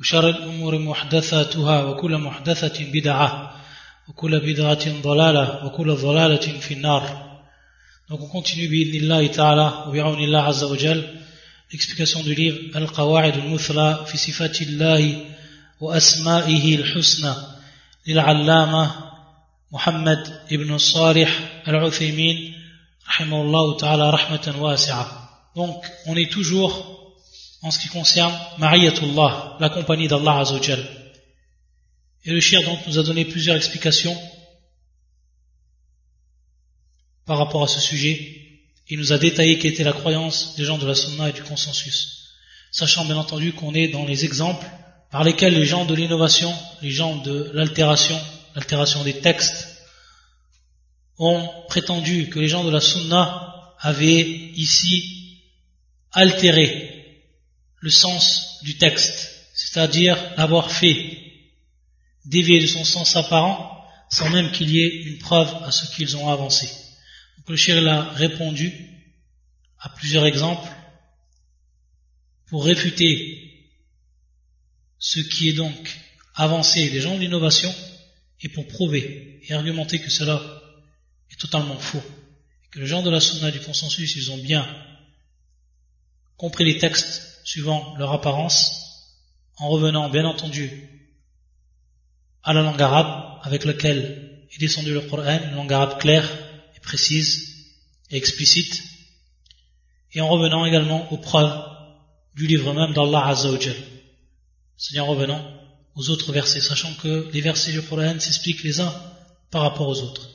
وشر الأمور محدثاتها وكل محدثة بدعة وكل بدعة ضلالة وكل ضلالة في النار. Donc on continue بإذن ta'ala وبعون الله عز وجل l'explication du livre القواعد المثلى في صفات الله وأسمائه الحسنى للعلامة محمد ابن الصالح العثيمين رحمه الله تعالى رحمة واسعة Donc on est toujours en ce qui concerne Mariatullah, la compagnie d'Allah Azzawajal. Et le shir donc nous a donné plusieurs explications par rapport à ce sujet. Il nous a détaillé quelle était la croyance des gens de la Sunna et du consensus. Sachant bien entendu qu'on est dans les exemples par lesquels les gens de l'innovation, les gens de l'altération, l'altération des textes, ont prétendu que les gens de la Sunna avaient ici altéré le sens du texte, c'est-à-dire l'avoir fait dévier de son sens apparent sans même qu'il y ait une preuve à ce qu'ils ont avancé. Donc le shir a répondu à plusieurs exemples pour réfuter ce qui est donc avancé des gens de l'innovation et pour prouver et argumenter que cela est totalement faux. Et que les gens de la sunna du consensus, ils ont bien compris les textes suivant leur apparence, en revenant bien entendu à la langue arabe avec laquelle est descendu le Coran, une langue arabe claire et précise et explicite, et en revenant également aux preuves du livre même d'Allah Azzawajal, c'est-à-dire en revenant aux autres versets, sachant que les versets du Coran s'expliquent les uns par rapport aux autres.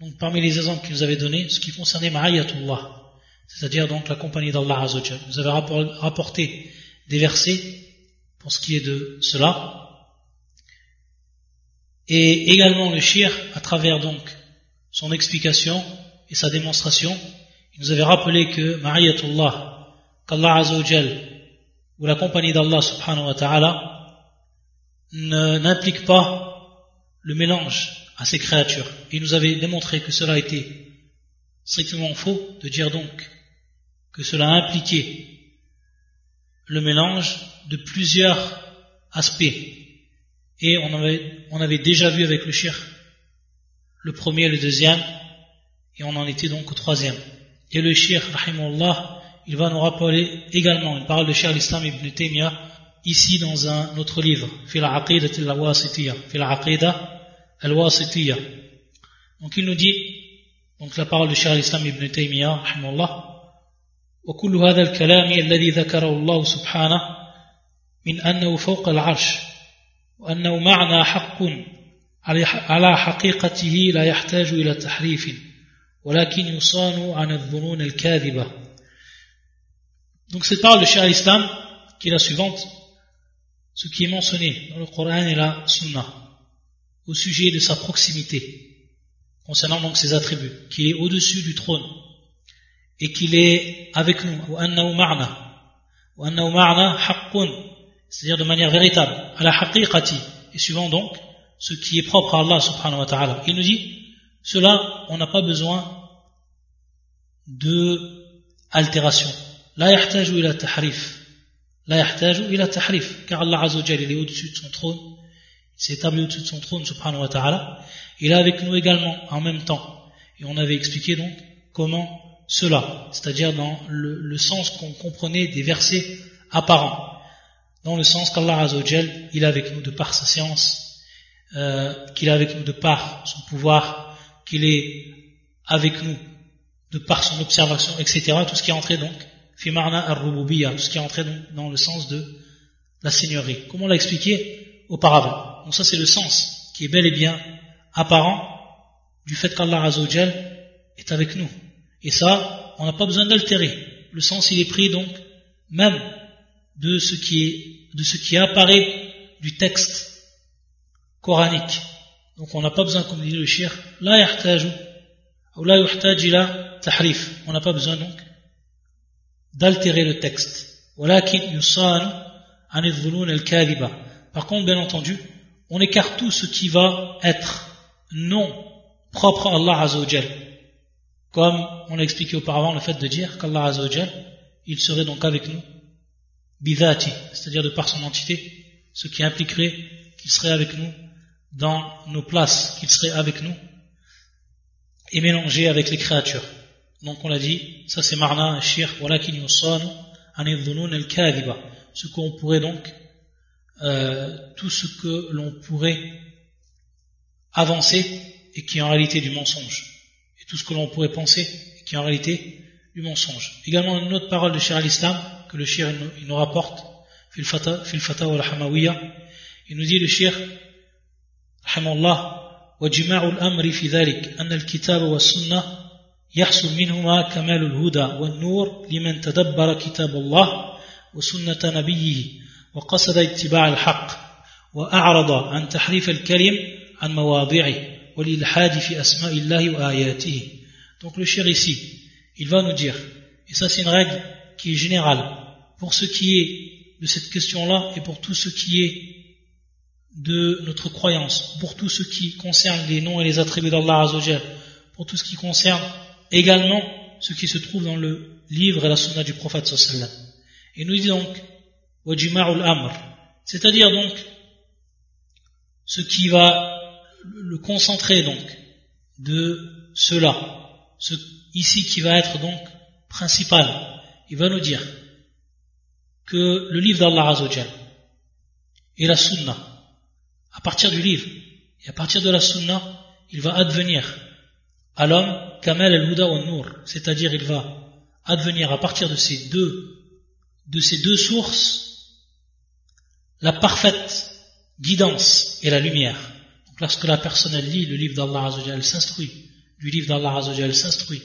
Donc parmi les exemples qu'il nous avait donnés, ce qui concernait Ma'ayatullah, c'est-à-dire donc la compagnie d'Allah Azzawajal. Vous avez rapporté des versets pour ce qui est de cela. Et également le shir, à travers donc son explication et sa démonstration, il nous avait rappelé que Ma'ayatullah, qu'Allah Azzawajal, ou la compagnie d'Allah subhanahu wa ta'ala, n'implique pas le mélange à ses créatures. Il nous avait démontré que cela était strictement faux de dire donc que cela impliquait le mélange de plusieurs aspects. Et on avait, on avait déjà vu avec le shir le premier et le deuxième, et on en était donc au troisième. Et le shir, rahimullah, il va nous rappeler également une parole de shir l'islam ibn Taymiyyah, ici dans un autre livre, Fil Aqidah al-Wasitiyya, Fil al-Wasitiyya. Donc il nous dit, donc la parole de shir l'islam ibn Taymiyyah, rahimullah, وكل هذا الكلام الذي ذكره الله سبحانه من أنه فوق العرش وأنه معنى حق على حقيقته لا يحتاج إلى تحريف ولكن يصان عن الظنون الكاذبة Donc cette parole de Cheikh al-Islam, qui est la suivante, ce qui est mentionné dans le Coran et la Sunna, au sujet de sa proximité, concernant donc ses attributs, qui est au-dessus du trône, et qu'il est avec nous. C'est-à-dire de manière véritable. Et suivant donc ce qui est propre à Allah subhanahu wa ta'ala. Il nous dit cela on n'a pas besoin de altération. La yahtaju ila tahrif. La yahtaju ila tahrif. Car Allah azza il est au-dessus de son trône. Il s'est établi au-dessus de son trône subhanahu wa ta'ala. Il est avec nous également en même temps. Et on avait expliqué donc comment cela, c'est-à-dire dans le, sens qu'on comprenait des versets apparents, dans le sens qu'Allah Azzawajal, il est avec nous de par sa science, euh, qu'il est avec nous de par son pouvoir, qu'il est avec nous de par son observation, etc. Tout ce qui est entré donc, fimarna ar tout ce qui est entré donc dans le sens de la seigneurie. Comme on l'a expliqué auparavant. Donc ça c'est le sens qui est bel et bien apparent du fait qu'Allah Azzawajal est avec nous. Et ça, on n'a pas besoin d'altérer. Le sens, il est pris donc même de ce qui est, de ce qui apparaît du texte coranique. Donc on n'a pas besoin, comme dit le shir, la yahtaju, ou la yuhtaj tahrif. On n'a pas besoin donc d'altérer le texte. Al-kadiba. Par contre, bien entendu, on écarte tout ce qui va être non propre à Allah Azzawajal. Comme on l'a expliqué auparavant, le fait de dire qu'Allah Azzawajal, il serait donc avec nous, bidati, c'est-à-dire de par son entité, ce qui impliquerait qu'il serait avec nous dans nos places, qu'il serait avec nous et mélangé avec les créatures. Donc on l'a dit, ça c'est marna, shir, voilà qui nous sonne, ce qu'on pourrait donc, euh, tout ce que l'on pourrait avancer et qui en réalité du mensonge Et tout ce que l'on pourrait penser et qui est en réalité du mensonge. Également une autre parole de Shir al-Islam que le Shir il nous rapporte, fil fata wa al-hamawiyya. Il nous dit le Shir, rahimallah, وجماع الأمر في ذلك أن الكتاب والسنة يحصل منهما كمال الهدى والنور لمن تدبر كتاب الله وسنة نبيه وقصد اتباع الحق وأعرض عن تحريف الكلم عن مواضعه والإلحاد في أسماء الله وآياته Donc le cher ici, il va nous dire, et ça c'est une règle qui est générale, pour ce qui est de cette question-là et pour tout ce qui est de notre croyance, pour tout ce qui concerne les noms et les attributs d'Allah Azzawajal, pour tout ce qui concerne également ce qui se trouve dans le livre et la sunna du prophète sallallahu Et nous dit donc, wajima'ul amr, c'est-à-dire donc ce qui va le concentrer donc de cela, ce ici qui va être donc principal, il va nous dire que le livre d'Allah Azzawajal et la sunna, à partir du livre et à partir de la sunna, il va advenir à l'homme Kamal al-Huda wa Nur, c'est-à-dire il va advenir à partir de ces deux de ces deux sources la parfaite guidance et la lumière. Donc lorsque la personne lit le livre d'Allah elle s'instruit du livre d'Allah elle s'instruit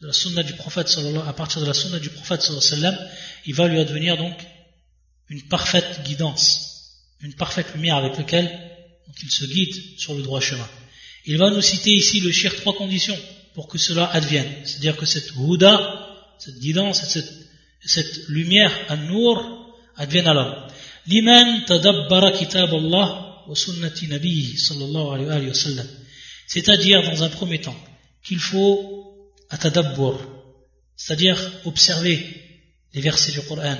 de la sunna du prophète à partir de la sunna du prophète sallallahu il va lui advenir donc une parfaite guidance, une parfaite lumière avec laquelle il se guide sur le droit chemin. Il va nous citer ici le shir trois conditions pour que cela advienne. C'est-à-dire que cette huda, cette guidance, cette, cette lumière, an-nur, advienne à l'homme. C'est-à-dire, dans un premier temps, qu'il faut atadabbur, c'est-à-dire observer les versets du Coran,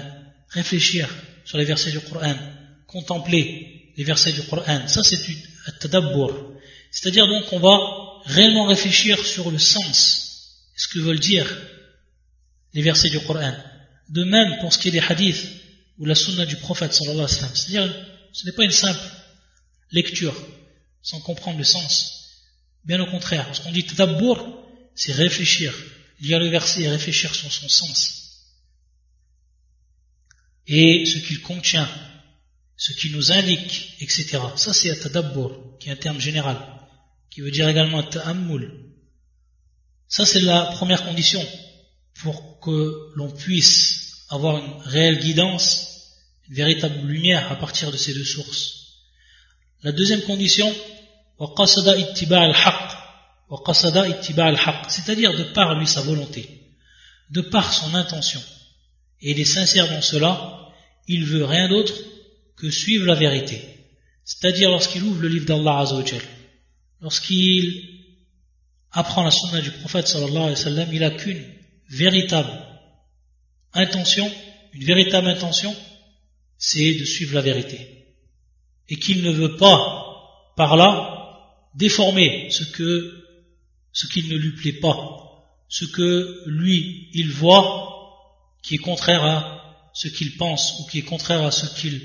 réfléchir sur les versets du Coran, contempler les versets du Coran. Ça, c'est tadabbur. C'est-à-dire donc, on va réellement réfléchir sur le sens, ce que veulent dire les versets du Coran. De même pour ce qui est des hadiths ou la sunna du prophète sallallahu alayhi wa. C'est-à-dire, ce n'est pas une simple lecture sans comprendre le sens. Bien au contraire, ce qu'on dit tadabbur, c'est réfléchir, lire le verset et réfléchir sur son sens. Et ce qu'il contient, ce qui nous indique, etc. Ça c'est tadabbur, qui est un terme général qui veut dire également ta'ammul. Ça, c'est la première condition pour que l'on puisse avoir une réelle guidance, une véritable lumière à partir de ces deux sources. La deuxième condition, c'est-à-dire de par lui sa volonté, de par son intention. Et il est sincère dans cela, il veut rien d'autre que suivre la vérité. C'est-à-dire lorsqu'il ouvre le livre d'Allah Azzawajal, lorsqu'il apprend la sunna du prophète sallallahu alayhi wa sallam, il n'a qu'une véritable intention, une véritable intention, c'est de suivre la vérité. Et qu'il ne veut pas, par là, déformer ce que, ce qu'il ne lui plaît pas, ce que lui, il voit qui est contraire à ce qu'il pense ou qui est contraire à ce qu'il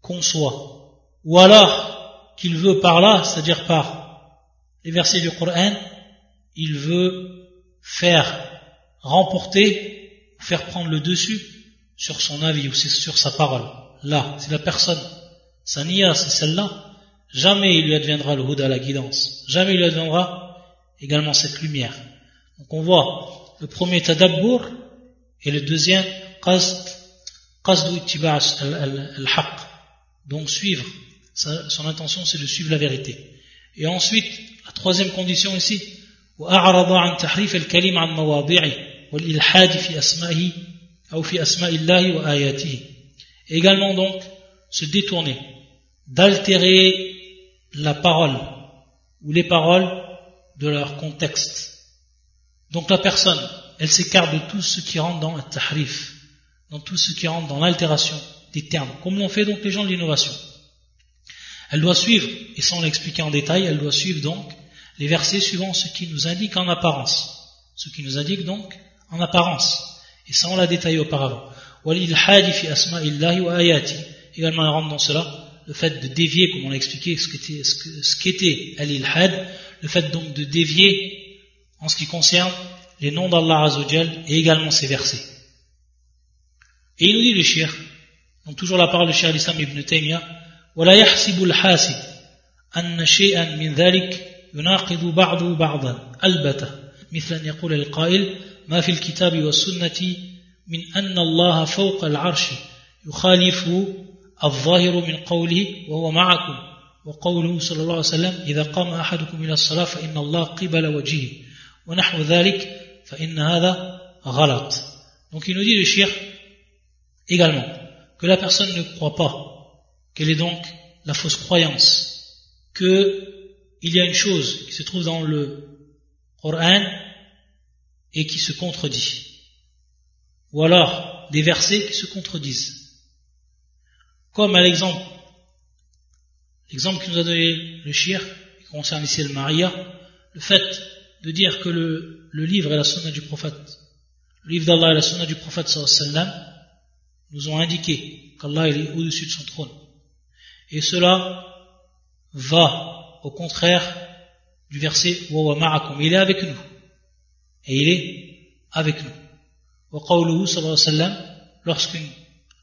conçoit. Ou alors qu'il veut par là, c'est-à-dire par les versets du Coran, il veut faire remporter, faire prendre le dessus sur son avis ou sur sa parole. Là, si la personne, sa niya, c'est celle-là, jamais il lui adviendra le Houda, la guidance. Jamais il lui adviendra également cette lumière. Donc on voit le premier tadabbur et le deuxième qasd, qasdu al-haq. Donc suivre son intention c'est de suivre la vérité. Et ensuite, la troisième condition ici, وأعرض عن تحريف الكلم عن مواضعه والإلحاد في أسمائه أو في أسماء الله وآياته. Également donc, se détourner, d'altérer la parole ou les paroles de leur contexte. Donc la personne, elle s'écarte de tout ce qui rentre dans le tahrif, dans tout ce qui rentre dans l'altération des termes, comme l'ont fait donc les gens de l'innovation. Elle doit suivre, et sans l'expliquer en détail, elle doit suivre donc les versets suivant ce qui nous indique en apparence. Ce qui nous indique donc en apparence. Et ça on l'a détaillé auparavant. Également elle rentre dans cela le fait de dévier, comme on l'a expliqué, ce qu'était al-ilhad, le fait donc de dévier en ce qui concerne les noms d'Allah Azzawajal et également ses versets. Et il nous dit le shir, donc toujours la parole de Cheikh l'Islam ibn Taymiyyah, ولا يحسب الحاسد أن شيئا من ذلك يناقض بعضه بعضا البته مثل أن يقول القائل ما في الكتاب والسنة من أن الله فوق العرش يخالف الظاهر من قوله وهو معكم وقوله صلى الله عليه وسلم إذا قام أحدكم إلى الصلاة فإن الله قبل وجهه ونحو ذلك فإن هذا غلط donc il nous dit le shir également que la personne ne croit pas quelle est donc la fausse croyance que il y a une chose qui se trouve dans le Coran et qui se contredit ou alors des versets qui se contredisent comme à l'exemple, l'exemple que nous a donné le shir, qui concerne ici le Maria, le fait de dire que le, livre et la sunna du prophète, le livre d'Allah et la sunna du prophète sallam, nous ont indiqué qu'Allah est au-dessus de son trône. Et cela va au contraire du verset wa ma'akum. Il est avec nous. Et il est avec nous. Wa qawluhu sallallahu alayhi wa sallam,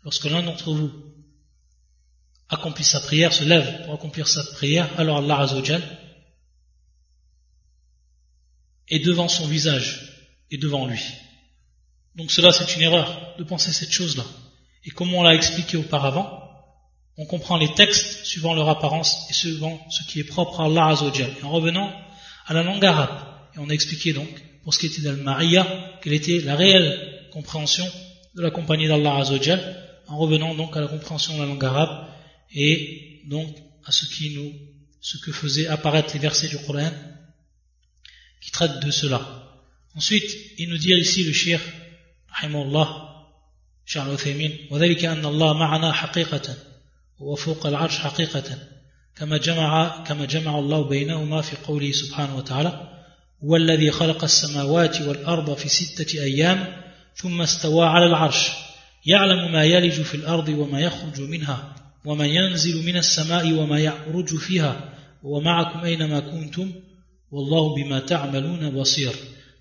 lorsque l'un d'entre vous accomplit sa prière, se lève pour accomplir sa prière, alors Allah Azzawajal est devant son visage et devant lui. Donc cela c'est une erreur de penser cette chose-là. Et comme on l'a expliqué auparavant, on comprend les textes suivant leur apparence et suivant ce qui est propre à Allah Azzawajal. En revenant à la langue arabe, et on a expliqué donc, pour ce qui était d'Al-Mariya, quelle était la réelle compréhension de la compagnie d'Allah Azzawajal, en revenant donc à la compréhension de la langue arabe, et donc à ce qui nous, ce que faisaient apparaître les versets du Coran qui traitent de cela. Ensuite, il nous dit ici le shir, rahimahullah, شيخ العثيمين وذلك أن الله معنا حقيقة وفوق العرش حقيقة كما جمع كما جمع الله بينهما في قوله سبحانه وتعالى هو الذي خلق السماوات والأرض في ستة أيام ثم استوى على العرش يعلم ما يلج في الأرض وما يخرج منها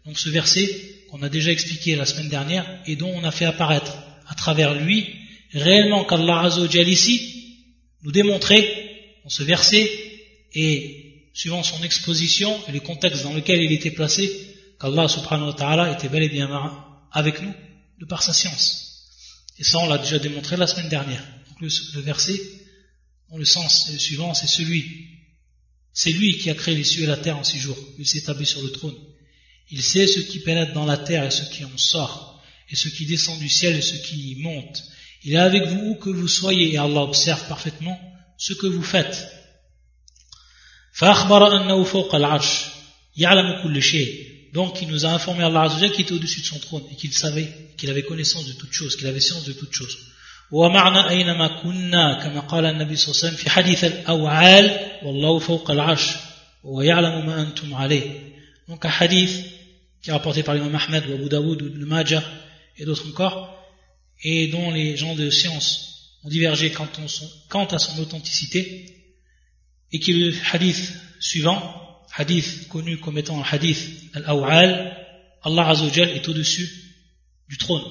donc ce verset qu'on a déjà expliqué la semaine dernière et dont on a fait apparaître à travers lui réellement qu'Allah Azzawajal ici nous démontrait dans ce verset et suivant son exposition et le contexte dans lequel il était placé qu'Allah subhanahu wa ta'ala était bel et bien avec nous de par sa science. Et ça on l'a déjà démontré la semaine dernière le, verset, dans le sens suivant, c'est celui. C'est lui qui a créé les cieux et la terre en six jours. Il s'est établi sur le trône. Il sait ce qui pénètre dans la terre et ce qui en sort, et ce qui descend du ciel et ce qui y monte. Il est avec vous où que vous soyez, et Allah observe parfaitement ce que vous faites. Donc il nous a informé Allah qu'il était au-dessus de son trône et qu'il savait, qu'il avait connaissance de toutes choses, qu'il avait science de toutes choses. ومعنى أينما كنا كما قال النبي صلى الله عليه وسلم في حديث الأوعال والله فوق العرش ويعلم ما أنتم عليه donc un hadith qui est rapporté par l'imam Ahmed ou Abu Daoud ou Ibn Majah et d'autres encore et dont les gens de science ont divergé quant, son, quant à son authenticité et qui est le hadith suivant hadith connu comme étant un hadith al-aw'al Allah Azzawajal est au-dessus du trône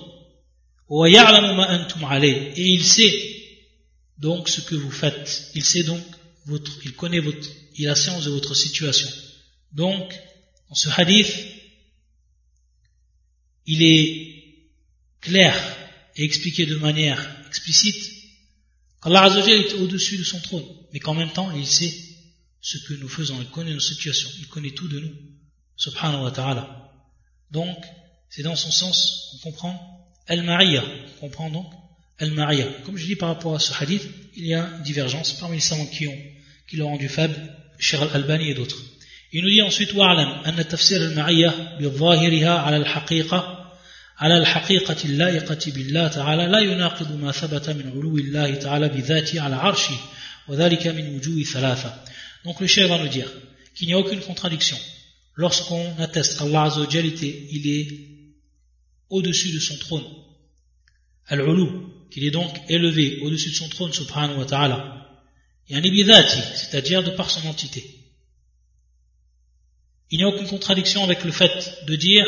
et il sait donc ce que vous faites. Il sait donc votre, il connaît votre, il a science de votre situation. Donc, dans ce hadith, il est clair et expliqué de manière explicite qu'Allah Azzawajal est au-dessus de son trône, mais qu'en même temps, il sait ce que nous faisons, il connaît nos situations, il connaît tout de nous, subhanahu wa ta'ala. Donc, c'est dans son sens qu'on comprend Al-Mariya, on comprend donc Al-Mariya. Comme je dis par rapport à ce hadith, il y a une divergence parmi les savants qui ont, qui l'ont rendu faible, Cheikh Al-Albani et d'autres. Il nous dit ensuite, وَعْلَمْ أَنَّ تفسير المعية بظاهرها على الحقيقة على الحقيقة اللائقة بالله تعالى لا يناقض ما ثبت من علو الله تعالى بذاته على عرشه وذلك من وجوه ثلاثة Donc le chef va nous dire qu'il n'y a aucune contradiction lorsqu'on atteste qu'Allah Azzawajal il est au-dessus de son trône al-ulu qu'il est donc élevé au-dessus de son trône subhanahu wa ta'ala yani c'est-à-dire de par son entité il n'y a aucune contradiction avec le fait de dire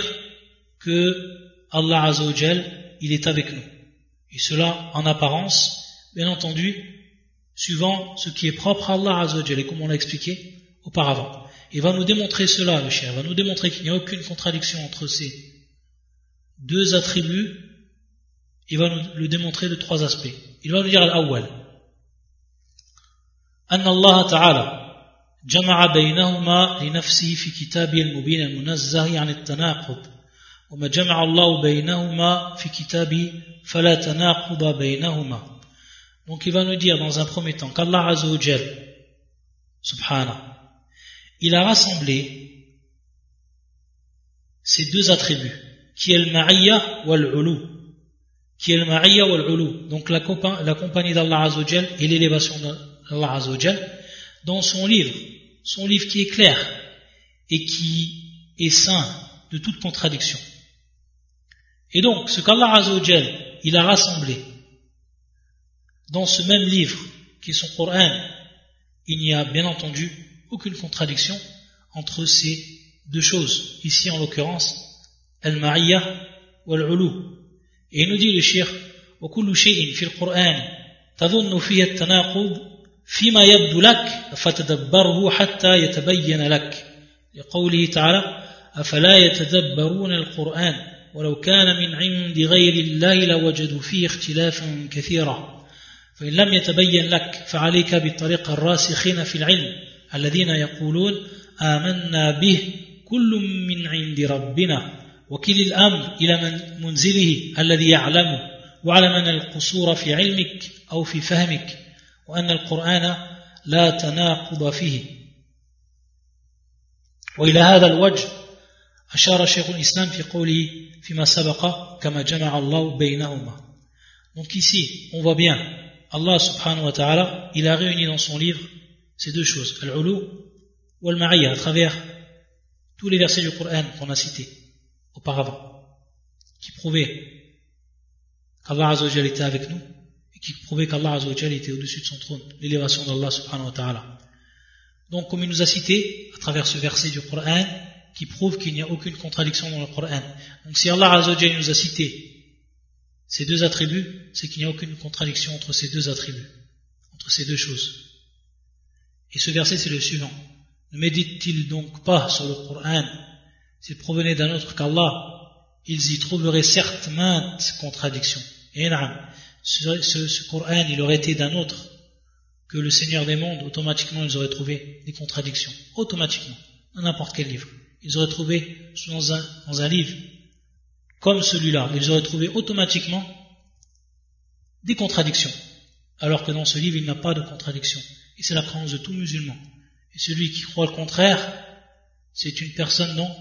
que Allah Azzawajal, il est avec nous. Et cela en apparence, bien entendu, suivant ce qui est propre à Allah Azzawajal, et comme on l'a expliqué auparavant. Il va nous démontrer cela, le il va nous démontrer qu'il n'y a aucune contradiction entre ces deux attributs, il va nous le démontrer de trois aspects. Il va nous dire al-awwal. أن الله تعالى جمع بينهما لنفسه في كتابه المبين المنزه عن التناقض وما جمع الله بينهما في كتابه فلا تناقض بينهما Donc il va nous dire dans un premier temps qu'Allah Azzawajal, subhanahu, il a rassemblé ces deux attributs, qui est le ma'iyya ou l'ulu, qui est le ma'iyya ou l'ulu, donc la, la compagnie d'Allah Azzawajal et l'élévation d'Allah Azzawajal, dans son livre, son livre qui est clair et qui est saint de toute contradiction. Et donc, ce qu'Allah Azzawajal, il a rassemblé dans ce même livre, qui est son Coran, il n'y a bien entendu aucune contradiction entre ces deux choses. Ici, en l'occurrence, Il nous dit le shir, وكل شيء في القرآن تظن فيه التناقض فيما يبدو لك فتدبره حتى يتبين لك. لقوله تعالى أفلا يتدبرون القرآن ولو كان من عند غير الله لوجدوا فيه اختلافا كثيرا. فإن لم يتبين لك فعليك بالطريق الراسخين في العلم الذين يقولون آمنا به كل من عند ربنا. وكل الأمر إلى من منزله الذي يعلمه واعلم أن القصور في علمك أو في فهمك وأن القرآن لا تناقض فيه. وإلى هذا الوجه أشار شيخ الإسلام في قوله فيما سبق كما جمع الله بينهما. Donc ici, on voit bien, Allah subhanahu wa ta'ala, il a réuni dans son livre ces deux choses, al-ulu ou al-ma'iyya, à travers tous les versets du Coran qu'on a cités. Auparavant, qui prouvaient qu'Allah Azzawajal était avec nous, et qui prouvaient qu'Allah Azzawajal était au-dessus de son trône, l'élévation d'Allah subhanahu wa ta'ala. Donc, comme il nous a cité, à travers ce verset du Coran, qui prouve qu'il n'y a aucune contradiction dans le Coran. Donc si Allah Azzawajal nous a cité ces deux attributs, c'est qu'il n'y a aucune contradiction entre ces deux attributs, entre ces deux choses. Et ce verset, c'est le suivant. Ne médite-t-il donc pas sur le Coran S'il provenait d'un autre qu'Allah, ils y trouveraient certes maintes contradictions. Et ce, ce, ce Coran, il aurait été d'un autre que le Seigneur des mondes, automatiquement ils auraient trouvé des contradictions. Automatiquement, dans n'importe quel livre ils auraient trouvé dans un, dans un livre comme celui-là, ils auraient trouvé automatiquement des contradictions. Alors que dans ce livre, il n'y a pas de contradiction. Et c'est la croyance de tout musulman. Et celui qui croit le contraire, c'est une personne donc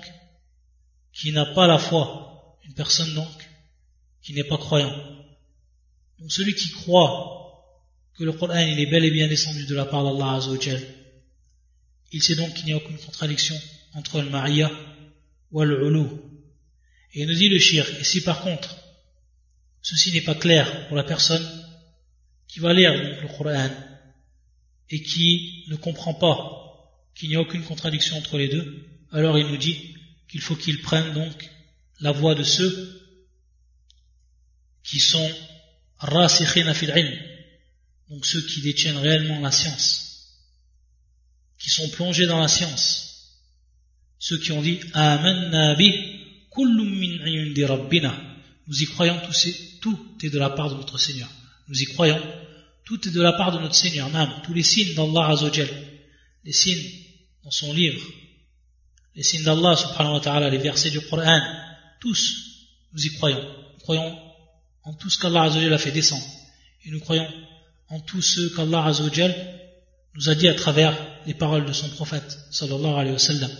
qui n'a pas la foi. Une personne donc qui n'est pas croyant. Donc celui qui croit que le Coran il est bel et bien descendu de la part d'Allah Azzawajal, il sait donc qu'il n'y a aucune contradiction entre le maria ou le Et il nous dit le shirk. Et si par contre, ceci n'est pas clair pour la personne qui va lire le Coran et qui ne comprend pas qu'il n'y a aucune contradiction entre les deux, alors il nous dit qu'il faut qu'il prenne donc la voie de ceux qui sont rasikhina fil ilm, donc ceux qui détiennent réellement la science, qui sont plongés dans la science, ceux qui ont dit Amanna bi min Nous y croyons, tout est de la part de notre Seigneur. Nous y croyons, tout est de la part de notre Seigneur, tous les signes d'Allah Azzawajal, les signes dans son livre, les signes d'Allah subhanahu wa ta'ala, les versets du Coran, tous, nous y croyons. Nous croyons en tout ce qu'Allah a fait descendre. Et nous croyons en tout ce qu'Allah nous a dit à travers les paroles de son prophète, sallallahu alayhi wa sallam.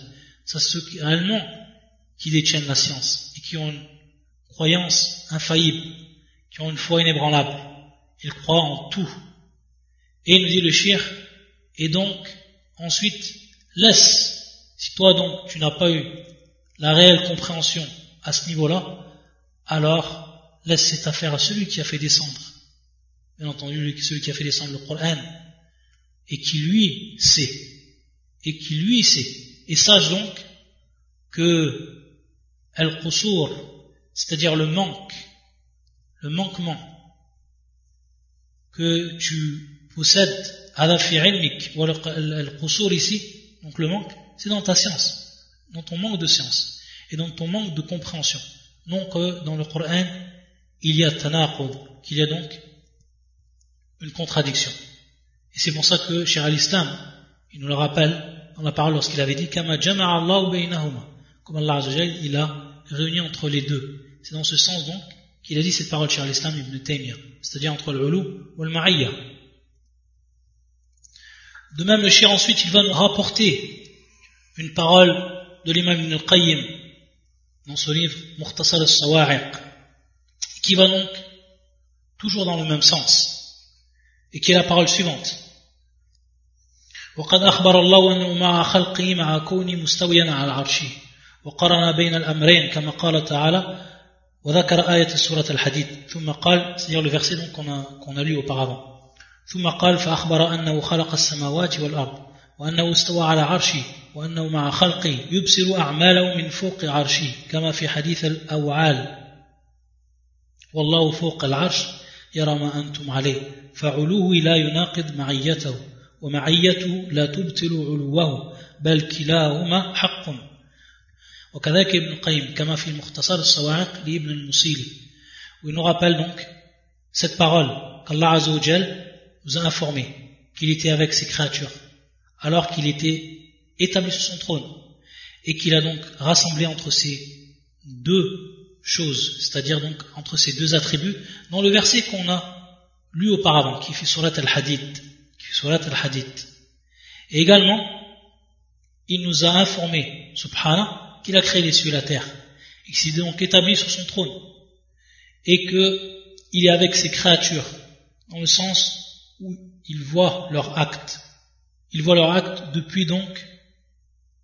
C'est ceux qui, réellement, qui détiennent la science et qui ont une croyance infaillible, qui ont une foi inébranlable. Ils croient en tout. Et il nous dit le shir, et donc, ensuite, laisse, si toi donc tu n'as pas eu la réelle compréhension à ce niveau-là, alors laisse cette affaire à celui qui a fait descendre, bien entendu, celui qui a fait descendre le Coran, et qui lui sait, et qui lui sait. Et sache donc que al-qusur, c'est-à-dire le manque, le manquement que tu possèdes à la ou al-qusur ici, donc le manque, c'est dans ta science, dans ton manque de science, et dans ton manque de compréhension. Non que dans le Coran, il y a tanaqud, qu'il y a donc une contradiction. Et c'est pour ça que cher al-Islam, il nous le rappelle dans la parole lorsqu'il avait dit Kama Comme Allah il a réuni entre les deux. C'est dans ce sens donc qu'il a dit cette parole cher l'islam ibn Taymiyyah, c'est-à-dire entre le hulu ou le. De même, le cher ensuite, il va nous rapporter une parole de l'imam ibn al-Qayyim dans son livre Mukhtasar al-Sawa'iq, qui va donc toujours dans le même sens, et qui est la parole suivante. وقد أخبر الله أنه مع خلقه مع كونه مستويا على عرشه وقرن بين الأمرين كما قال تعالى وذكر آية سورة الحديد ثم قال c'est-à-dire le verset donc qu'on a, qu'on a lu auparavant ثم قال فأخبر أنه خلق السماوات والأرض وأنه استوى على عرشه وأنه مع خلقه يبصر أعماله من فوق عرشه كما في حديث الأوعال. والله فوق العرش يرى ما أنتم عليه فعلوه لا يناقض معيته ومعيته لا تبطل علوه بل كلاهما حق. وكذلك ابن القيم كما في المختصر الصواعق لابن المصيلي où il donc cette parole qu'Allah Azzawajal nous a informé qu'il était avec ses créatures. Alors qu'il était établi sur son trône et qu'il a donc rassemblé entre ces deux choses, c'est-à-dire donc entre ces deux attributs, dans le verset qu'on a lu auparavant, qui fait surat al-Hadith, surat al-Hadith. Et également, il nous a informé, subhanah, qu'il a créé les cieux et la terre, et qu'il s'est donc établi sur son trône, et qu'il est avec ses créatures, dans le sens où il voit leurs actes. Il voit leur acte depuis donc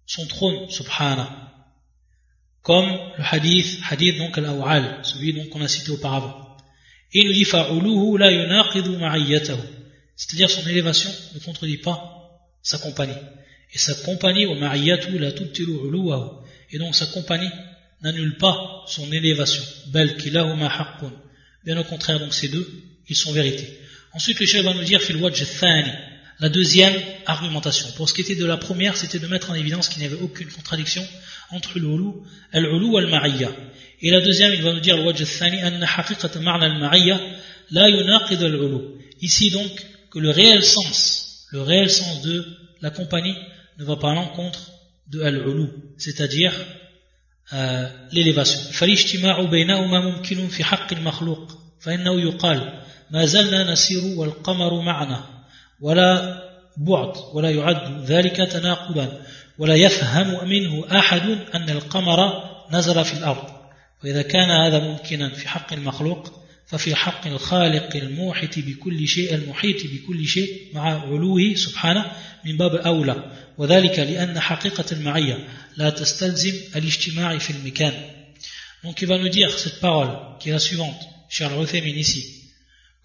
son trône, subhanah. Comme le hadith, hadith donc al-aw'al, celui donc qu'on a cité auparavant. Et il nous dit fa'uluhu la yunaqidu ma'iyatahu. C'est-à-dire son élévation ne contredit pas sa compagnie. Et sa compagnie, wa ma'iyatu la tubtilu. Et donc sa compagnie n'annule pas son élévation. Bel kilahuma haqqun. Bien au contraire, donc ces deux, ils sont vérités. Ensuite, le chef va nous dire fil wajh thani. la deuxième argumentation. Pour ce qui était de la première, c'était de mettre en évidence qu'il n'y avait aucune contradiction entre l'ulu, al-ulu et al-ma'iyya. Et la deuxième, il va nous dire, le wajh thani, anna haqiqat ma'na al-ma'iyya, la yunaqid al-ulu. Ici donc, que le réel sens, le réel sens de la compagnie ne va pas à l'encontre de al-ulu, c'est-à-dire euh, l'élévation. فالاجتماع بينهما ممكن في حق المخلوق فإنه يقال ما زلنا نسير والقمر معنا ولا بعد ولا يعد ذلك تناقضا ولا يفهم منه أحد أن القمر نزل في الأرض. وإذا كان هذا ممكنا في حق المخلوق ففي حق الخالق الموحت بكل شيء المحيط بكل شيء مع علوه سبحانه من باب أولى. وذلك لأن حقيقة المعية لا تستلزم الاجتماع في المكان. Donc il va nous dire cette parole qui est la suivante, Charles Ruthemine ici,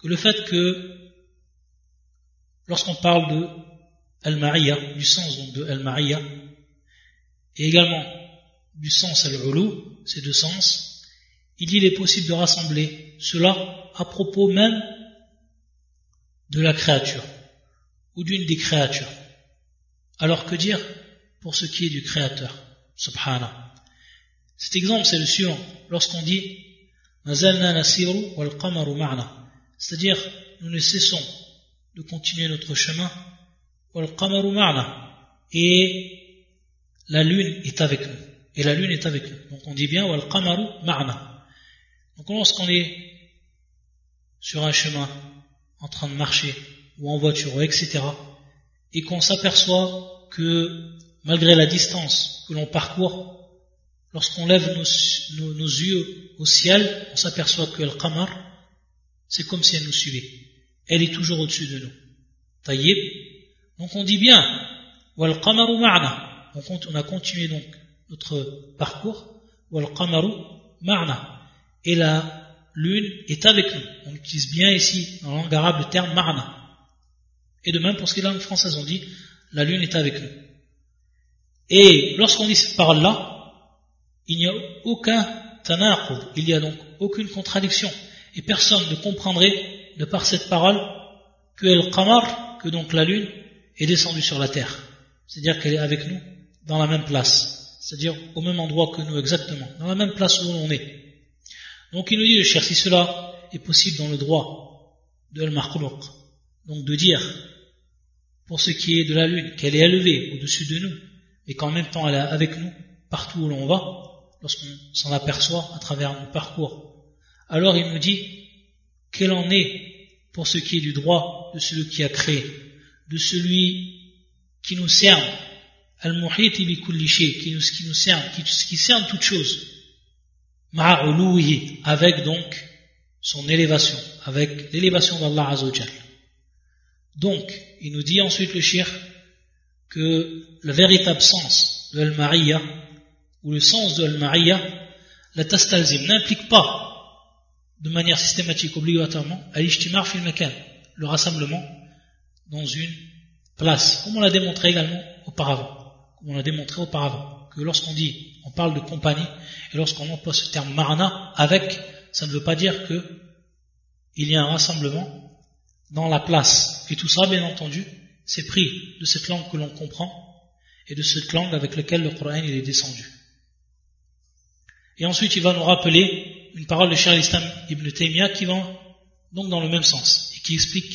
que le fait que lorsqu'on parle de Al-Ma'iyya, du sens de Al-Ma'iyya, et également du sens Al-Ulu, ces deux sens, il est possible de rassembler cela à propos même de la créature ou d'une des créatures. Alors que dire pour ce qui est du créateur? Subhana. Cet exemple c'est le suivant. Lorsqu'on dit c'est-à-dire nous ne cessons de continuer notre chemin. Et la lune est avec nous. Et la lune est avec nous. Donc on dit bien Donc lorsqu'on est sur un chemin, en train de marcher, ou en voiture, etc., et qu'on s'aperçoit que malgré la distance que l'on parcourt, lorsqu'on lève nos, nos, yeux au ciel, on s'aperçoit que le qamar, c'est comme si elle nous suivait. Elle est toujours au-dessus de nous. Taïb. Donc on dit bien, wal qamaru ma'na. On a continué donc notre parcours, wal qamaru ma'na. Et la lune est avec nous. On utilise bien ici, la langue arabe, le terme ma'na. Et de même, pour ce qui est la langue française, on dit, la lune est avec nous. Et lorsqu'on dit cette parole-là, il n'y a aucun tanaqud, il n'y a donc aucune contradiction. Et personne ne comprendrait, de par cette parole, que le qamar, que donc la lune, est descendue sur la terre. C'est-à-dire qu'elle est avec nous dans la même place. C'est-à-dire au même endroit que nous exactement. Dans la même place où l'on est. Donc il nous dit, cher, si cela est possible dans le droit de al donc de dire, pour ce qui est de la lune, qu'elle est élevée au-dessus de nous, et qu'en même temps elle est avec nous, partout où l'on va, lorsqu'on s'en aperçoit à travers nos parcours alors il nous dit quel en est pour ce qui est du droit de celui qui a créé, de celui qui nous cerne, bi qui nous, qui nous cerne, qui, qui cerne toute chose, avec donc son élévation, avec l'élévation d'Allah Azzawajal. Donc, il nous dit ensuite le shir que le véritable sens de al-mariya, ou le sens de al-mariya, la tastalzim, n'implique pas de manière systématique, obligatoirement, à l'ijtimar fil le rassemblement dans une place, comme on l'a démontré également auparavant, comme on l'a démontré auparavant, que lorsqu'on dit, on parle de compagnie, et lorsqu'on emploie ce terme marana, avec, ça ne veut pas dire que il y a un rassemblement dans la place. Et tout ça, bien entendu, c'est pris de cette langue que l'on comprend, et de cette langue avec laquelle le Coran est descendu. Et ensuite, il va nous rappeler une parole de Cheikh Islam Ibn Taymiyyah qui va donc dans le même sens et qui explique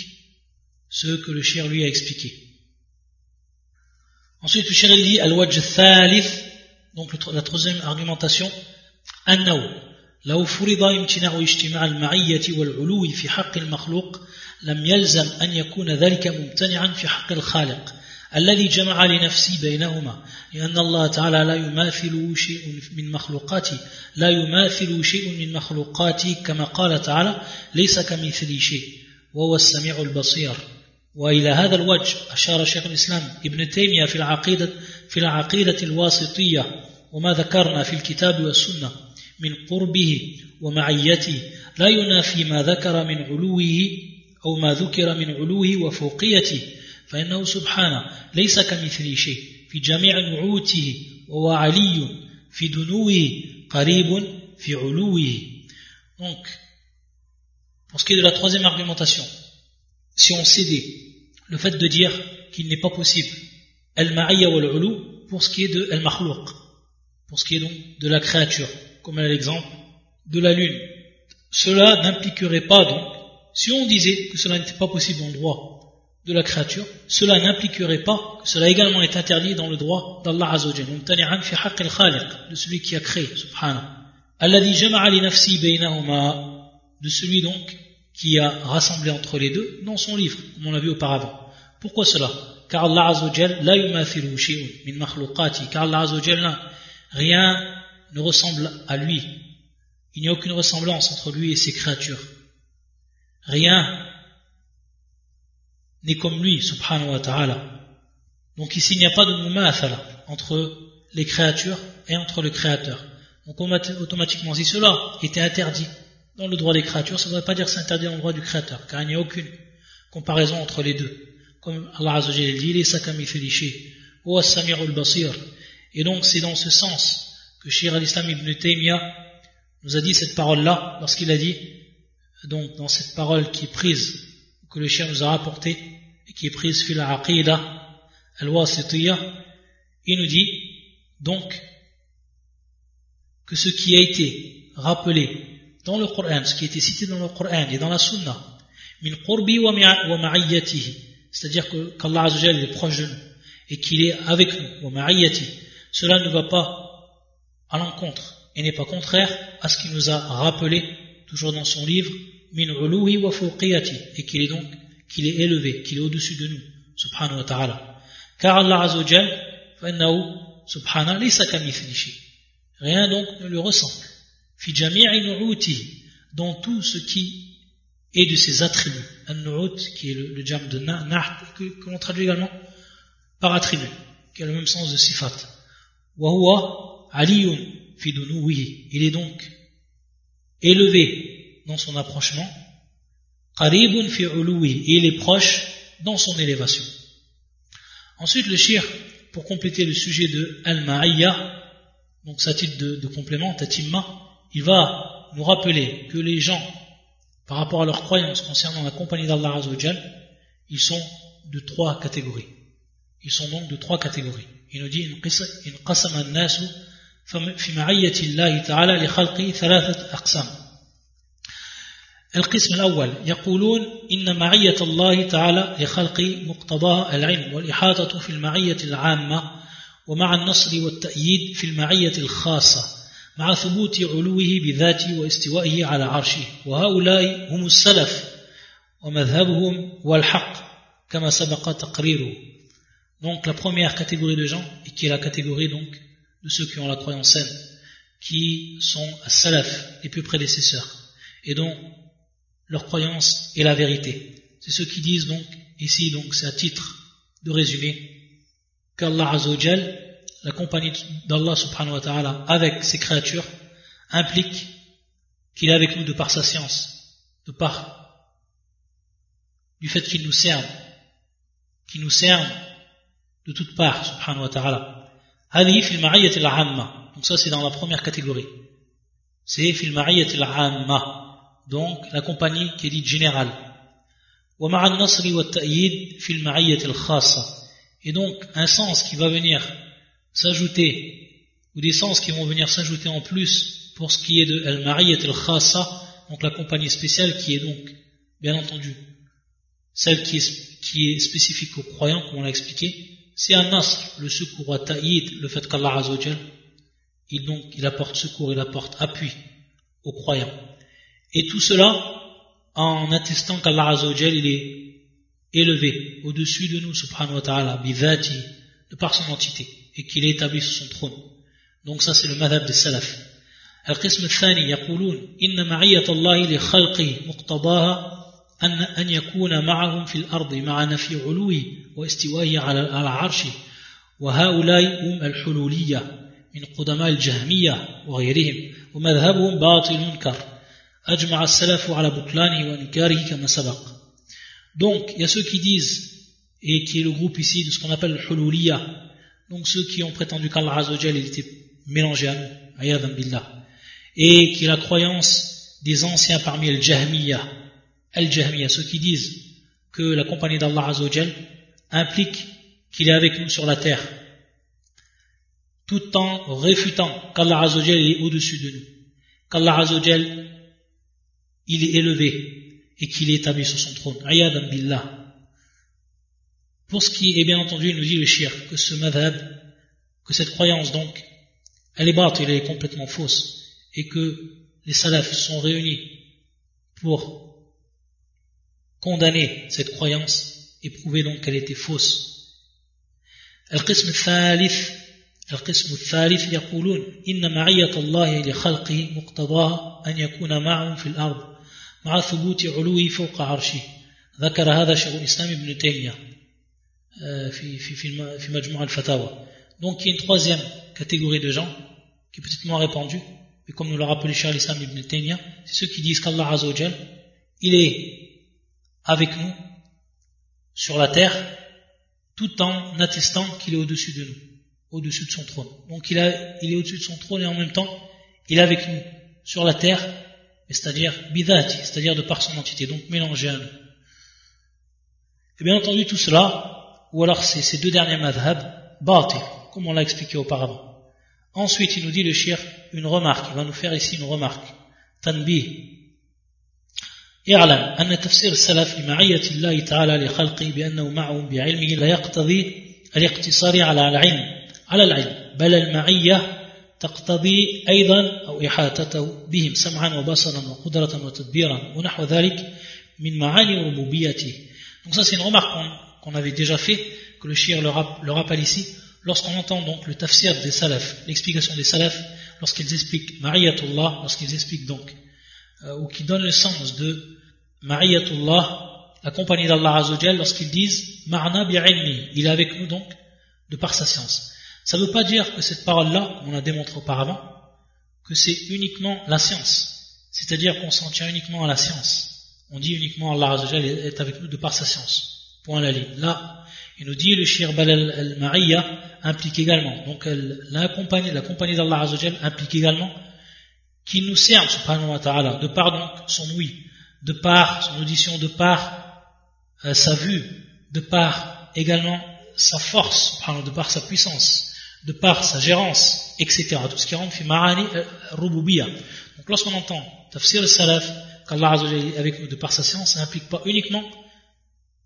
ce que le Cheikh lui a expliqué. Ensuite, le Cheikh dit Al-Wajh Thalith, donc la troisième argumentation, أنه لو فرض امتناع اجتماع المعية والعلو في حق المخلوق لم يلزم أن يكون ذلك ممتنعا في حق الخالق الذي جمع لنفسي بينهما لأن الله تعالى لا يماثل شيء من مخلوقاتي لا يماثل شيء من مخلوقاتي كما قال تعالى ليس كمثلي شيء وهو السميع البصير. وإلى هذا الوجه أشار شيخ الإسلام ابن تيمية في العقيدة في العقيدة الواسطية وما ذكرنا في الكتاب والسنة من قربه ومعيته لا ينافي ما ذكر من علوه أو ما ذكر من علوه وفوقيته فإنه سبحانه ليس كمثله شيء في جميع نعوته وهو علي في دنوه قريب في علوه donc pour ce qui est de la troisième argumentation si on cédait le fait de dire qu'il n'est pas possible al-ma'iyya wal-ulu pour ce qui est de al-makhluq pour ce qui est donc de la créature comme à l'exemple de la lune cela n'impliquerait pas donc si on disait que cela n'était pas possible en droit de la créature, cela n'impliquerait pas que cela également est interdit dans le droit d'Allah Azzawajal, de celui qui a créé, subhanahu. de celui donc qui a rassemblé entre les deux dans son livre, comme on l'a vu auparavant. Pourquoi cela? Car Allah Azzawajal, la yumathilu min makhluqati, car Allah Azzawajal, rien ne ressemble à lui. Il n'y a aucune ressemblance entre lui et ses créatures. Rien n'est comme lui, subhanahu wa ta'ala. Donc ici, il n'y a pas de mumathala entre les créatures et entre le créateur. Donc automatiquement, si cela était interdit dans le droit des créatures, ça ne veut pas dire c'est interdit dans le droit du créateur, car il n'y a aucune comparaison entre les deux. Comme Allah Azza dit, basir Et donc c'est dans ce sens que Shir al-Islam ibn Taymiyyah nous a dit cette parole-là, lorsqu'il a dit, donc dans cette parole qui est prise que le chien nous a rapporté et qui est prise fil aqidah al-wasitiyya, il nous dit donc que ce qui a été rappelé dans le Coran, ce qui a été cité dans le Coran et dans la Sunna, min qurbi wa c'est-à-dire que qu'Allah est proche de nous et qu'il est avec nous wa cela ne va pas à l'encontre et n'est pas contraire à ce qu'il nous a rappelé toujours dans son livre min uluhi wa et qu'il est donc qu'il est élevé qu'il est au-dessus de nous subhanahu wa ta'ala. Car Allah azawajal fa innahu subhanahu laysa kamithlihi rien donc ne lui ressemble. Fi jami'i dans tout ce qui est de ses attributs. An qui est le, le jam de naht que, que l'on traduit également par attribut qui a le même sens de sifat. Wa huwa aliyun fi il est donc élevé dans son approchement, qaribun fi il est proche dans son élévation. Ensuite, le shir, pour compléter le sujet de al-ma'ayya, donc sa titre de, complément, tatimma, il va nous rappeler que les gens, par rapport à leurs croyances concernant la compagnie d'Allah Azzawajal, ils sont de trois catégories. Ils sont donc de trois catégories. Il nous dit, in qasama an-nasu fi Allah ta'ala li khalqi aqsam. القسم الأول يقولون إن معية الله تعالى لخلقه مقتضاها العلم والإحاطة في المعية العامة ومع النصر والتأييد في المعية الخاصة مع ثبوت علوه بذاته واستوائه على عرشه. وهؤلاء هم السلف ومذهبهم والحق كما سبق تقريره. Donc la première catégorie de gens et qui est la catégorie donc de ceux qui ont la croyance saine qui sont salaf les plus prédécesseurs. Et dont leur croyance est la vérité c'est ceux qui disent donc ici donc c'est à titre de résumé qu'Allah Azzawajal la compagnie d'Allah subhanahu wa ta'ala avec ses créatures implique qu'il est avec nous de par sa science, de par du fait qu'il nous serve, qu'il nous serve de toutes parts, subhanahu wa ta'ala. Donc ça c'est dans la première catégorie. C'est fil donc la compagnie qui est dite générale. Et donc un sens qui va venir s'ajouter, ou des sens qui vont venir s'ajouter en plus pour ce qui est de Al-Mariyat al-Khassa, donc la compagnie spéciale qui est donc, bien entendu, celle qui est, spécifique aux croyants, comme on l'a expliqué, c'est un nasr, le secours à ta'id, le fait qu'Allah il donc, il apporte secours, il apporte appui aux croyants. Et tout cela en attestant qu'Allah Azzawajal, il est élevé au-dessus de nous, subhanahu wa ta'ala, bivati, de par son entité et qu'il est établi sur son trône. Donc ça c'est le madhab des salaf. القسم الثاني يقولون إن معية الله لخلقه مقتضاها أن أن يكون معهم في الأرض مع نفي علوه واستوائه على العرش وهؤلاء هم الحلولية من قدماء الجهمية وغيرهم ومذهبهم باطل منكر Donc, il y a ceux qui disent, et qui est le groupe ici de ce qu'on appelle le hululiyya, donc ceux qui ont prétendu qu'Allah Azzawajal était mélangé à nous, billah, et qui est la croyance des anciens parmi el Jahmiya, el Jahmiya, ceux qui disent que la compagnie d'Allah Azzawajal implique qu'il est avec nous sur la terre, tout en réfutant qu'Allah Azzawajal est au-dessus de nous, qu'Allah Azzawajal il est élevé et qu'il est établi sur son trône, billah. Pour ce qui est bien entendu, il nous dit le shir, que ce madhab, que cette croyance donc, elle est batte, elle est complètement fausse, et que les salafs sont réunis pour condamner cette croyance et prouver donc qu'elle était fausse. القسم الثالث القسم الثالث يقولون إن معية الله لخلقه مقتضاها أن يكون معهم في الأرض مع ثبوت علوه فوق عرشه ذكر هذا شيخ الإسلام ابن تيمية donc il y a une troisième catégorie de gens qui est peut-être moins répandue mais comme nous l'a rappelé Charles Islam ibn Taymiyyah c'est ceux qui disent qu'Allah Azzawajal il est avec nous sur la terre tout en attestant qu'il est au-dessus de nous au-dessus de son trône donc il, a, il est au-dessus de son trône et en même temps il est avec nous sur la terre c'est-à-dire bidati c'est-à-dire de par son entité donc mélangé à nous et bien entendu tout cela ou alors c'est ces deux derniers madhab, batil, comme on l'a expliqué auparavant. Ensuite, il nous dit le shir une remarque, il va nous faire ici une remarque. Tanbih. اعلم أن تفسير السلف لمعية الله تعالى لخلقه بأنه معهم بعلمه لا يقتضي الاقتصار على العلم على العلم بل المعية تقتضي أيضا أو إحاطته بهم سمعا وبصرا وقدرة وتدبيرا ونحو ذلك من معاني ربوبيته Donc ça c'est une remarque qu'on qu avait déjà fait, que le shir le, rap, le rappelle ici, lorsqu'on entend donc le tafsir des salafs, l'explication des salafs, lorsqu'ils expliquent Mariatullah, lorsqu'ils expliquent donc, euh, ou qui donnent le sens de Mariatullah, la compagnie d'Allah Azzawajal, lorsqu'ils disent Ma'na bi'ilmi, il est avec nous donc, de par sa science. Ça ne veut pas dire que cette parole-là, on l'a démontré auparavant, que c'est uniquement la science. C'est-à-dire qu'on s'en tient uniquement à la science. On dit uniquement Allah est avec nous de par sa science. Point la ligne. Là, il nous dit le shirbal al-ma'iyya implique également. Donc la compagnie, la compagnie d'Allah implique également qu'il nous serve, subhanahu wa ta'ala, de par donc son oui, de par son audition, de par euh, sa vue, de par également sa force, de par sa puissance, de par sa gérance, etc. Tout ce qui rentre fi ma'ani euh, rububiya. Donc lorsqu'on entend tafsir al-salaf, qu'Allah est avec nous de par sa science, ça n'implique pas uniquement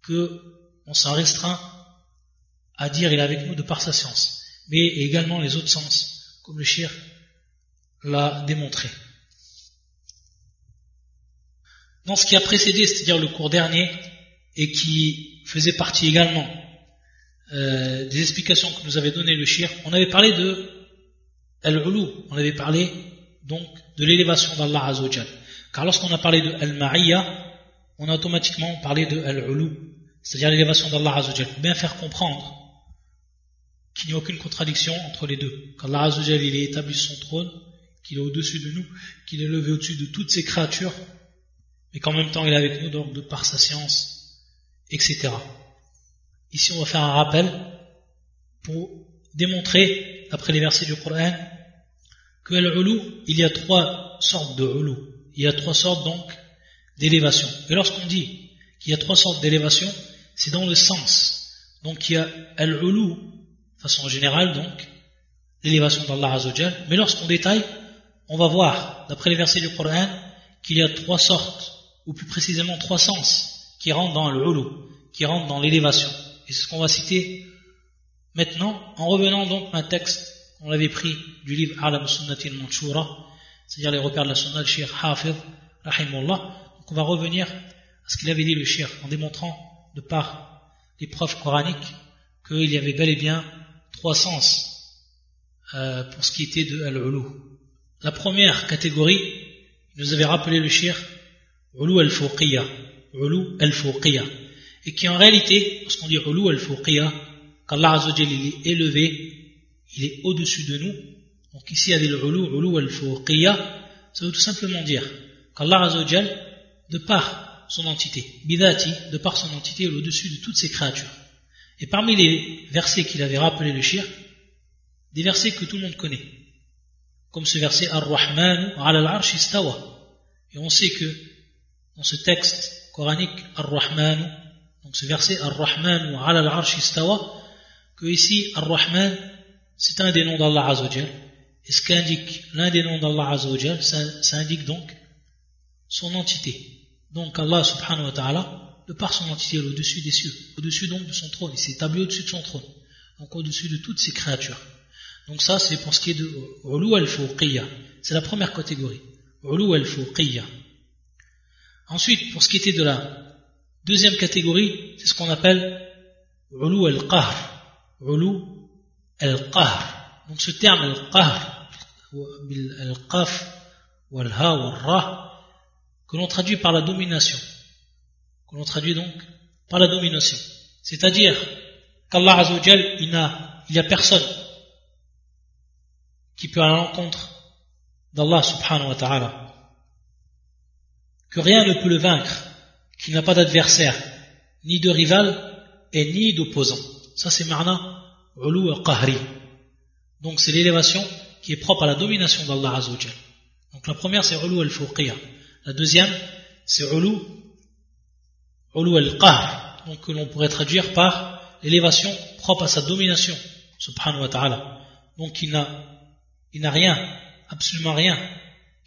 que on s'en restreint à dire il est avec nous de par sa science, mais également les autres sens, comme le shir l'a démontré. Dans ce qui a précédé, c'est-à-dire le cours dernier, et qui faisait partie également euh, des explications que nous avait donné le shir, on avait parlé de Al-Ulu, on avait parlé donc de l'élévation d'Allah Azzawajal. Car lorsqu'on a parlé de Al-Ma'iyya, on a automatiquement parlé de Al-Ulu, c'est-à-dire l'élévation d'Allah Azzawajal. Bien faire comprendre qu'il n'y a aucune contradiction entre les deux. Qu'Allah Azzawajal, il est établi son trône, qu'il est au-dessus de nous, qu'il est levé au-dessus de toutes ses créatures, et qu'en même temps il est avec nous donc de par sa science, etc. Ici on va faire un rappel pour démontrer, après les versets du Coran, que l'ulu, il y a trois sortes de ulu. Il y a trois sortes donc d'élévation. Et lorsqu'on dit qu'il y a trois sortes d'élévation, c'est dans le sens. Donc il y a l'ulu, de façon générale donc, l'élévation d'Allah Azzawajal. Mais lorsqu'on détaille, on va voir, d'après les versets du Coran, qu'il y a trois sortes ou plus précisément trois sens, qui rentrent dans le qui rentrent dans l'élévation. Et c'est ce qu'on va citer maintenant, en revenant donc à un texte qu'on avait pris du livre Alam Sunnatil Manshura, c'est-à-dire les repères de la Sunna de Shir Hafid, Rahimullah. Donc on va revenir à ce qu'il avait dit le Shir, en démontrant de par les preuves coraniques qu'il y avait bel et bien trois sens euh, pour ce qui était de al La première catégorie, nous avait rappelé le Shir, Ulu al-Fawqiyya, al-Fawqiyya, et qui en réalité, lorsqu'on dit Ulu al-Fawqiyya, qu'Allah Azzawajal il est élevé, il est au-dessus de nous, donc ici il y a le Ulu, Ulu al-Fawqiyya, ça veut tout simplement dire qu'Allah Azzawajal, de par son entité, bidati, de par son entité, est au-dessus de toutes ses créatures. Et parmi les versets qu'il avait rappelé le shir, des versets que tout le monde connaît, comme ce verset Ar-Rahman ala al-Arsh istawa. Et on sait que dans ce texte coranique Ar-Rahman, donc ce verset Ar-Rahman ala al-arsh istawa, que ici Ar-Rahman, c'est un des noms d'Allah Azzawajal. Et ce qu'indique l'un des noms d'Allah Azzawajal, ça, indique donc son entité. Donc Allah subhanahu wa ta'ala, de par son entité, au-dessus des cieux, au-dessus donc de son trône, il s'est établi au-dessus de son trône, donc au-dessus de toutes ses créatures. Donc ça, c'est pour ce qui est de Ulu al-Fawqiyya. C'est la première catégorie. Ulu al-Fawqiyya. Ensuite, pour ce qui était de la deuxième catégorie, c'est ce qu'on appelle Ulu al-Qahr. Al-Qahr. Donc ce terme al-Qahr, al-Qaf, wal-Ha, wal-Ra, que l'on traduit par la domination. Que l'on traduit donc par la domination. C'est-à-dire qu'Allah Azzawajal, il n'y a personne qui peut à l'encontre d'Allah subhanahu wa ta'ala que rien ne peut le vaincre, qu'il n'a pas d'adversaire, ni de rival et ni d'opposant. Ça c'est marna ulu qahri. Donc c'est l'élévation qui est propre à la domination d'Allah Azzawajal. Donc la première c'est ulu al-fawqiyya. La deuxième c'est ulu ulu al-qahr. Donc que l'on pourrait traduire par l'élévation propre à sa domination, subhanahu wa ta'ala. Donc il n'a, il n'a rien, absolument rien,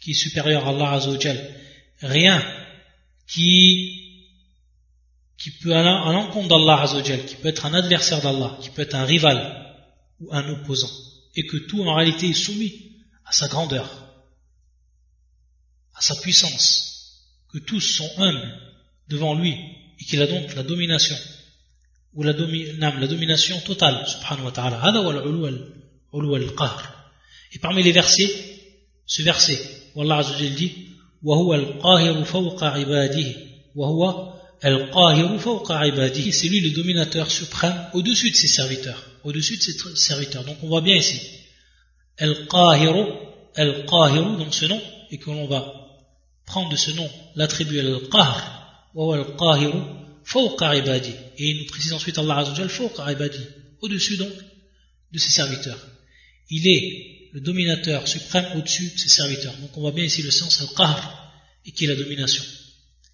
qui est supérieur à Allah Azzawajal rien qui, qui peut aller à l'encontre d'Allah Azzawajal, qui peut être un adversaire d'Allah, qui peut être un rival ou un opposant, et que tout en réalité est soumis à sa grandeur, à sa puissance, que tous sont humbles devant lui, et qu'il a donc la domination, ou la, la domination totale, subhanahu wa ta'ala. Et parmi les versets, ce verset, où Allah Azzawajal dit, وهو القاهر فوق عباده وهو Al-Qahir fawqa ibadihi, c'est lui le dominateur suprême au-dessus de ses serviteurs, au-dessus de ses serviteurs. Donc on voit bien ici. Al-Qahir, Al-Qahir, donc ce nom, et que l'on va prendre de ce nom l'attribut Al-Qahr, wa Al-Qahir fawqa. Et il nous précise ensuite Allah Azzawajal fawqa au-dessus donc de ses serviteurs. Il est le dominateur suprême au-dessus de ses serviteurs. Donc on voit bien ici le sens Al-Qahr, et qui est la domination.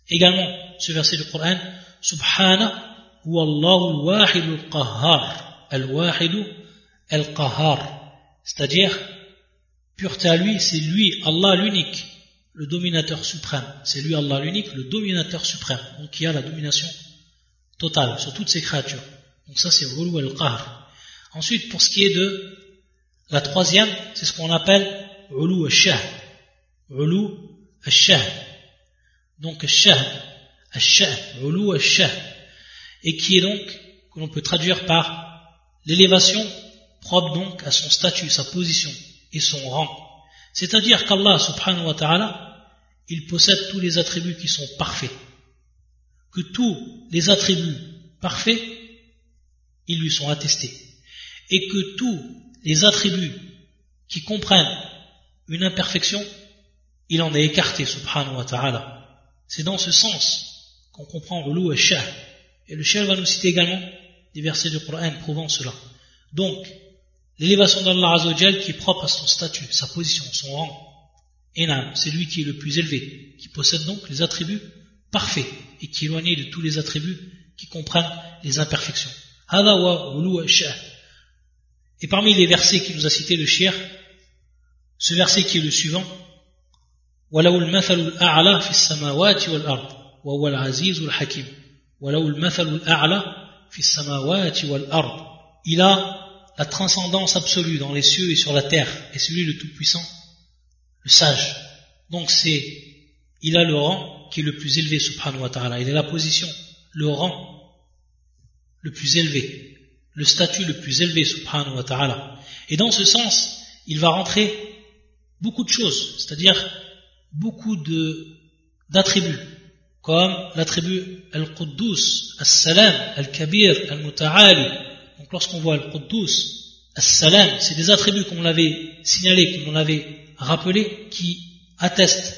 Également, ce verset du Coran, Subhana huwa Allahu al-wahid al-qahhar. Al-wahid al-qahhar. C'est-à-dire, pureté à lui, c'est lui, Allah l'unique, le dominateur suprême. C'est lui, Allah l'unique, le dominateur suprême. Donc qui a la domination totale sur toutes ses créatures. Donc ça, c'est Ulu al-qahr. Ensuite, pour ce qui est de la troisième, c'est ce qu'on appelle Ulu al-Shah. Al-Shah. Donc al-Shah. Al-Shah. Ulu al-Shah. Et qui est donc, que l'on peut traduire par l'élévation propre donc à son statut, sa position et son rang. C'est-à-dire qu'Allah subhanahu wa ta'ala, il possède tous les attributs qui sont parfaits. Que tous les attributs parfaits, ils lui sont attestés. Et que tous les attributs qui comprennent une imperfection, il en est écarté, subhanahu wa ta'ala. C'est dans ce sens qu'on comprend le loup et shah. Et le shah va nous citer également des versets du Coran prouvant cela. Donc, l'élévation d'Allah Azzawajal qui est propre à son statut, sa position, son rang. C'est lui qui est le plus élevé, qui possède donc les attributs parfaits et qui est éloigné de tous les attributs qui comprennent les imperfections. Et parmi les versets qui nous a cité le shir, ce verset qui est le suivant, وَلَوُ الْمَثَلُ الْأَعْلَى فِي السَّمَاوَاتِ وَالْأَرْضِ وَهُوَ الْعَزِيزُ الْحَكِيمُ وَلَوُ الْمَثَلُ الْأَعْلَى فِي السَّمَاوَاتِ وَالْأَرْضِ Il a la transcendance absolue dans les cieux et sur la terre, et celui le Tout-Puissant, le sage. Donc c'est, il a le rang qui est le plus élevé, subhanahu wa ta'ala. Il a la position, le rang le plus élevé le statut le plus élevé, subhanahu wa ta'ala. Et dans ce sens, il va rentrer beaucoup de choses, c'est-à-dire beaucoup d'attributs, comme l'attribut al-Quddus, al-Salam, al-Kabir, al-Muta'ali. Donc lorsqu'on voit al-Quddus, al-Salam, c'est des attributs qu'on l'avait signalé, qu'on l'avait rappelé, qui attestent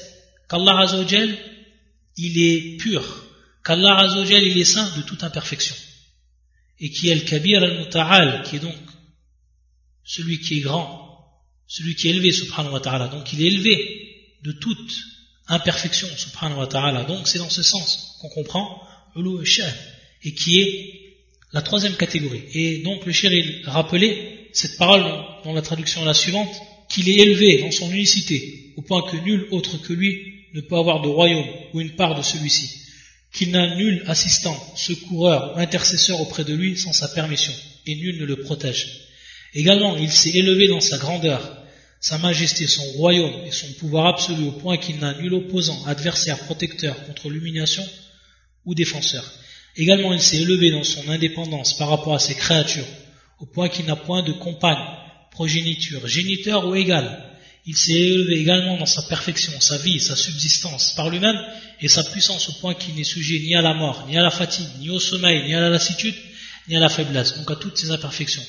qu'Allah Azzawajal, il est pur, qu'Allah Azzawajal, il est saint de toute imperfection et qui est le Kabir al-Muta'al, qui est donc celui qui est grand, celui qui est élevé, subhanahu wa ta'ala. Donc il est élevé de toute imperfection, subhanahu wa ta'ala. Donc c'est dans ce sens qu'on comprend Ulu et qui est la troisième catégorie. Et donc le shir, il rappelait cette parole dans la traduction la suivante, qu'il est élevé dans son unicité, au point que nul autre que lui ne peut avoir de royaume ou une part de celui-ci qu'il n'a nul assistant, secoureur ou intercesseur auprès de lui sans sa permission, et nul ne le protège. Également, il s'est élevé dans sa grandeur, sa majesté, son royaume et son pouvoir absolu au point qu'il n'a nul opposant, adversaire, protecteur contre l'humiliation ou défenseur. Également, il s'est élevé dans son indépendance par rapport à ses créatures, au point qu'il n'a point de compagne, progéniture, géniteur ou égal, il s'est élevé également dans sa perfection, sa vie, sa subsistance par lui-même et sa puissance au point qu'il n'est sujet ni à la mort, ni à la fatigue, ni au sommeil, ni à la lassitude, ni à la faiblesse, donc à toutes ses imperfections.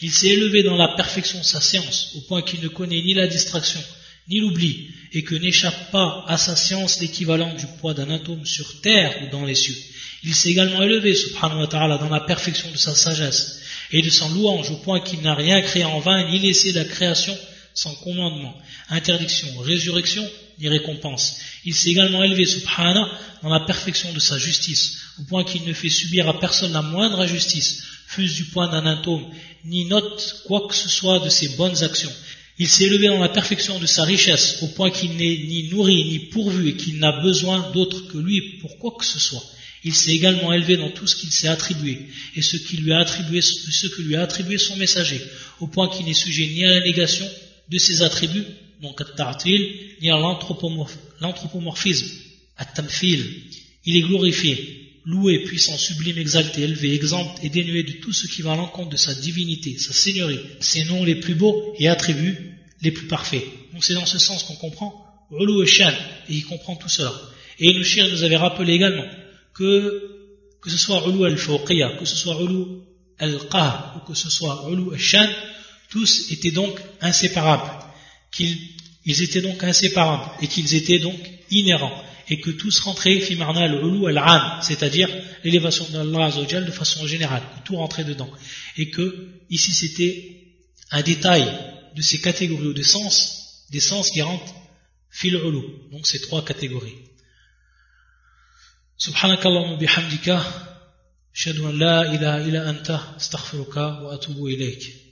Il s'est élevé dans la perfection de sa science, au point qu'il ne connaît ni la distraction, ni l'oubli, et que n'échappe pas à sa science l'équivalent du poids d'un atome sur terre ou dans les cieux. Il s'est également élevé, subhanahu wa dans la perfection de sa sagesse et de son louange, au point qu'il n'a rien créé en vain, ni laissé la création sans commandement, interdiction, résurrection ni récompense. Il s'est également élevé, subhana, dans la perfection de sa justice, au point qu'il ne fait subir à personne la moindre injustice, fût du point d'un atome, ni note quoi que ce soit de ses bonnes actions. Il s'est élevé dans la perfection de sa richesse, au point qu'il n'est ni nourri ni pourvu et qu'il n'a besoin d'autre que lui pour quoi que ce soit. Il s'est également élevé dans tout ce qu'il s'est attribué et ce, qui lui attribué, ce que lui a attribué son messager, au point qu'il n'est sujet ni à la négation de ses attributs, donc à ni à l'anthropomorphisme, à tamfil. Il est glorifié, loué, puissant, sublime, exalté, élevé, exempt et dénué de tout ce qui va à l'encontre de sa divinité, sa seigneurie, ses noms les plus beaux et attributs les plus parfaits. Donc c'est dans ce sens qu'on comprend Ulu et et il comprend tout cela. Et Inushir nous avait rappelé également que, que ce soit Ulu al-Fawqiyya, que ce soit Ulu al-Qah, ou que ce soit Ulu al-Shan, tous étaient donc inséparables qu'ils étaient donc inséparables et qu'ils étaient donc inhérents et que tous rentraient fimarna al-ulu al-an, c'est-à-dire l'élévation d'Allah Azzawajal de façon générale, que tout rentrait dedans. Et que ici c'était un détail de ces catégories ou de sens, des sens qui rentrent fil ulu, donc ces trois catégories. Subhanakallah bihamdika, shadu la ilaha illa anta, astaghfiruka wa atubu ilayk.